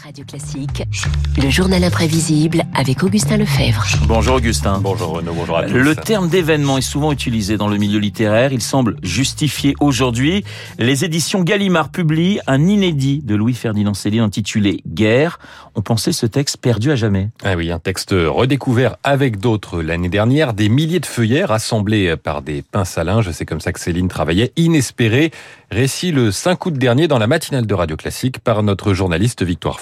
Radio Classique, le journal imprévisible avec Augustin Lefebvre. Bonjour Augustin. Bonjour Renaud, bonjour à tous. Le terme d'événement est souvent utilisé dans le milieu littéraire. Il semble justifié aujourd'hui. Les éditions Gallimard publient un inédit de Louis-Ferdinand Céline intitulé Guerre. On pensait ce texte perdu à jamais. Ah oui, un texte redécouvert avec d'autres l'année dernière. Des milliers de feuillets rassemblés par des pinces à linge. C'est comme ça que Céline travaillait. Inespéré. Récit le 5 août dernier dans la matinale de Radio Classique par notre journaliste Victoire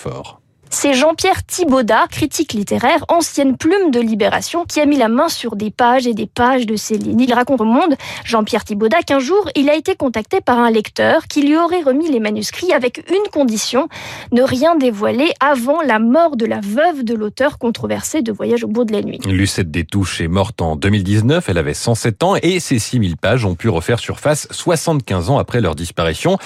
C'est Jean-Pierre Thibaudat, critique littéraire, ancienne plume de Libération, qui a mis la main sur des pages et des pages de Céline. Il raconte au monde, Jean-Pierre Thibaudat, qu'un jour, il a été contacté par un lecteur qui lui aurait remis les manuscrits avec une condition, ne rien dévoiler avant la mort de la veuve de l'auteur controversé de Voyage au bout de la nuit. Lucette Détouche est morte en 2019, elle avait 107 ans et ces 6000 pages ont pu refaire surface 75 ans après leur disparition.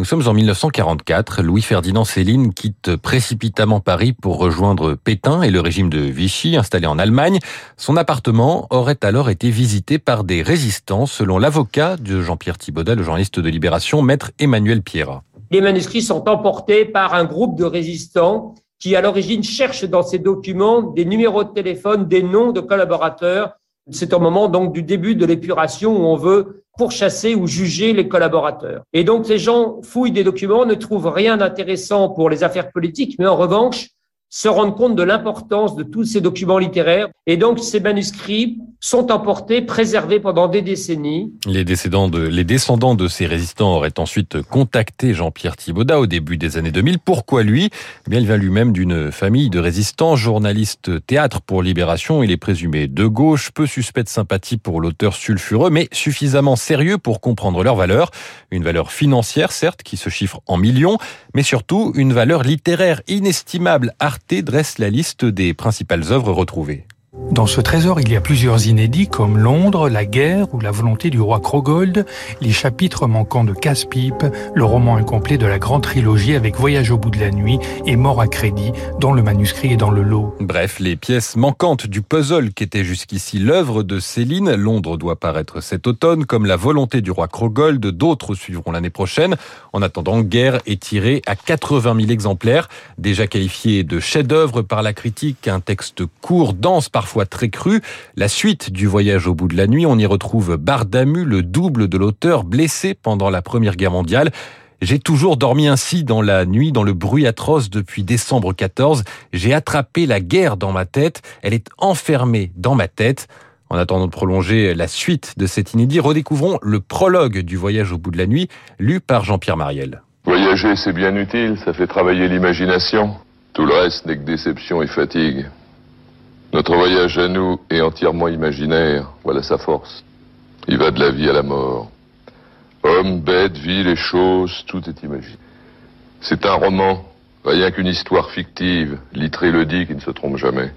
Nous sommes en 1944. Louis-Ferdinand Céline quitte précipitamment Paris pour rejoindre Pétain et le régime de Vichy installé en Allemagne. Son appartement aurait alors été visité par des résistants, selon l'avocat de Jean-Pierre Thibaudat, le journaliste de Libération, maître Emmanuel Pierrat. Les manuscrits sont emportés par un groupe de résistants qui, à l'origine, cherchent dans ces documents des numéros de téléphone, des noms de collaborateurs. C'est au moment donc du début de l'épuration où on veut pourchasser ou juger les collaborateurs. Et donc, les gens fouillent des documents, ne trouvent rien d'intéressant pour les affaires politiques, mais en revanche, se rendent compte de l'importance de tous ces documents littéraires. Et donc, ces manuscrits sont emportés, préservés pendant des décennies. Les de, les descendants de ces résistants auraient ensuite contacté Jean-Pierre Thibaudat au début des années 2000. Pourquoi lui? Eh bien, Il vient lui-même d'une famille de résistants, journaliste théâtre pour Libération. Il est présumé de gauche, peu suspect de sympathie pour l'auteur sulfureux, mais suffisamment sérieux pour comprendre leur valeur. Une valeur financière, certes, qui se chiffre en millions, mais surtout une valeur littéraire inestimable. Arte dresse la liste des principales œuvres retrouvées. Dans ce trésor, il y a plusieurs inédits comme Londres, la guerre ou la volonté du roi Krogold, les chapitres manquants de Casse-Pipe, le roman incomplet de la grande trilogie avec Voyage au bout de la nuit et Mort à crédit, dont le manuscrit est dans le lot. Bref, les pièces manquantes du puzzle qu'était jusqu'ici l'œuvre de Céline. Londres doit paraître cet automne, comme la volonté du roi Krogold. D'autres suivront l'année prochaine. En attendant, Guerre est tiré à 80 000 exemplaires, déjà qualifié de chef-d'œuvre par la critique, un texte court, dense, parfois très cru. La suite du voyage au bout de la nuit, on y retrouve Bardamu, le double de l'auteur, blessé pendant la Première Guerre mondiale. J'ai toujours dormi ainsi dans la nuit, dans le bruit atroce depuis décembre 14. J'ai attrapé la guerre dans ma tête. Elle est enfermée dans ma tête. En attendant de prolonger la suite de cet inédit, redécouvrons le prologue du voyage au bout de la nuit, lu par Jean-Pierre Mariel. Voyager, c'est bien utile, ça fait travailler l'imagination. Tout le reste n'est que déception et fatigue. Notre voyage à nous est entièrement imaginaire, voilà sa force. Il va de la vie à la mort. Hommes, bêtes, villes et choses, tout est imaginé. C'est un roman, rien qu'une histoire fictive, Littré le dit qui ne se trompe jamais.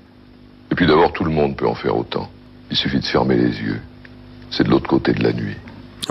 Et puis d'abord, tout le monde peut en faire autant. Il suffit de fermer les yeux. C'est de l'autre côté de la nuit.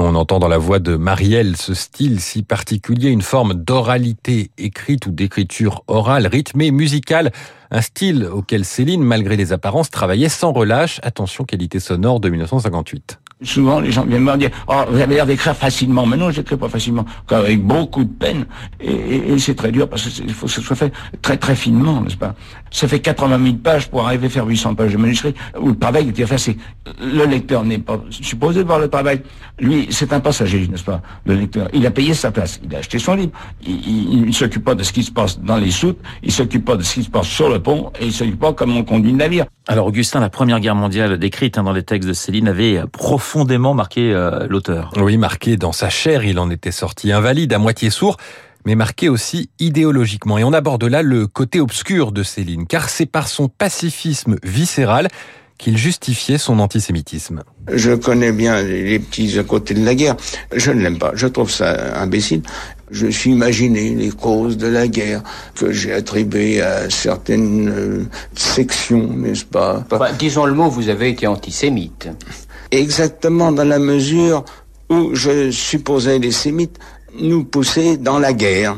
On entend dans la voix de Marielle ce style si particulier, une forme d'oralité écrite ou d'écriture orale, rythmée, musicale, un style auquel Céline, malgré les apparences, travaillait sans relâche. Attention, qualité sonore de 1958. Souvent, les gens viennent me dire Oh, vous avez l'air d'écrire facilement. Mais non, j'écris pas facilement, avec beaucoup de peine. Et, et, et c'est très dur parce qu'il faut que ce soit fait très très finement, n'est-ce pas? Ça fait 80 000 pages pour arriver à faire 800 pages de manuscrit où le travail fait. C'est le lecteur n'est pas supposé voir le travail. Lui, c'est un passager, n'est-ce pas Le lecteur, il a payé sa place, il a acheté son livre. Il, ne s'occupe pas de ce qui se passe dans les soutes, il s'occupe pas de ce qui se passe sur le pont et il s'occupe pas comment on conduit le navire. Alors Augustin, la Première Guerre mondiale décrite hein, dans les textes de Céline avait profondément marqué euh, l'auteur. Oui, marqué dans sa chair, il en était sorti invalide, à moitié sourd, mais marqué aussi idéologiquement. Et on aborde là le côté obscur de Céline, car c'est par son pacifisme viscéral qu'il justifiait son antisémitisme. Je connais bien les petits à côté de la guerre. Je ne l'aime pas. Je trouve ça imbécile. Je suis imaginé les causes de la guerre que j'ai attribuées à certaines euh, sections, n'est-ce pas? Disons le mot, vous avez été antisémite. Exactement dans la mesure où je supposais les sémites nous pousser dans la guerre.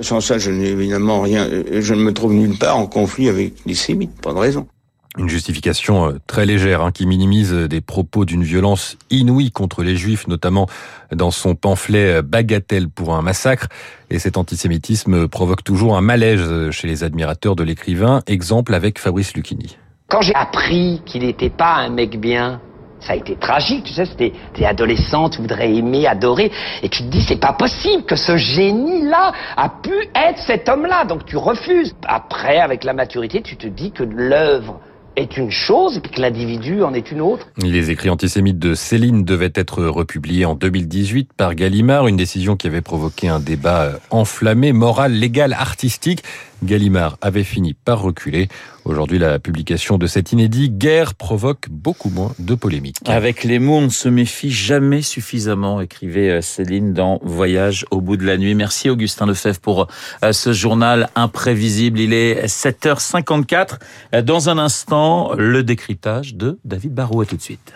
Sans ça, je n'ai évidemment rien, je ne me trouve nulle part en conflit avec les sémites, pas de raison. Une justification euh, très légère hein, qui minimise des propos d'une violence inouïe contre les juifs, notamment dans son pamphlet Bagatelle pour un massacre. Et cet antisémitisme provoque toujours un malaise chez les admirateurs de l'écrivain. Exemple avec Fabrice Lucchini. Quand j'ai appris qu'il n'était pas un mec bien, ça a été tragique, tu sais, c'était t'es adolescent, tu voudrais aimer, adorer, et tu te dis c'est pas possible que ce génie-là a pu être cet homme-là, donc tu refuses. Après, avec la maturité, tu te dis que l'œuvre est une chose et que l'individu en est une autre. Les écrits antisémites de Céline devaient être republiés en 2018 par Gallimard, une décision qui avait provoqué un débat enflammé, moral, légal, artistique. Gallimard avait fini par reculer. Aujourd'hui, la publication de cet inédit Guerre provoque beaucoup moins de polémiques. Avec les mots, on ne se méfie jamais suffisamment, écrivait euh, Céline dans Voyage au bout de la nuit. Merci Augustin Lefebvre pour euh, ce journal imprévisible. Il est 7h54. Euh, dans un instant, le décryptage de David Barrault. À tout de suite.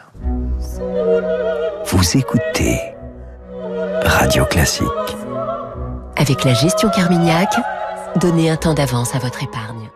Vous écoutez Radio Classique. Avec la gestion Carmignac, Donnez un temps d'avance à votre épargne.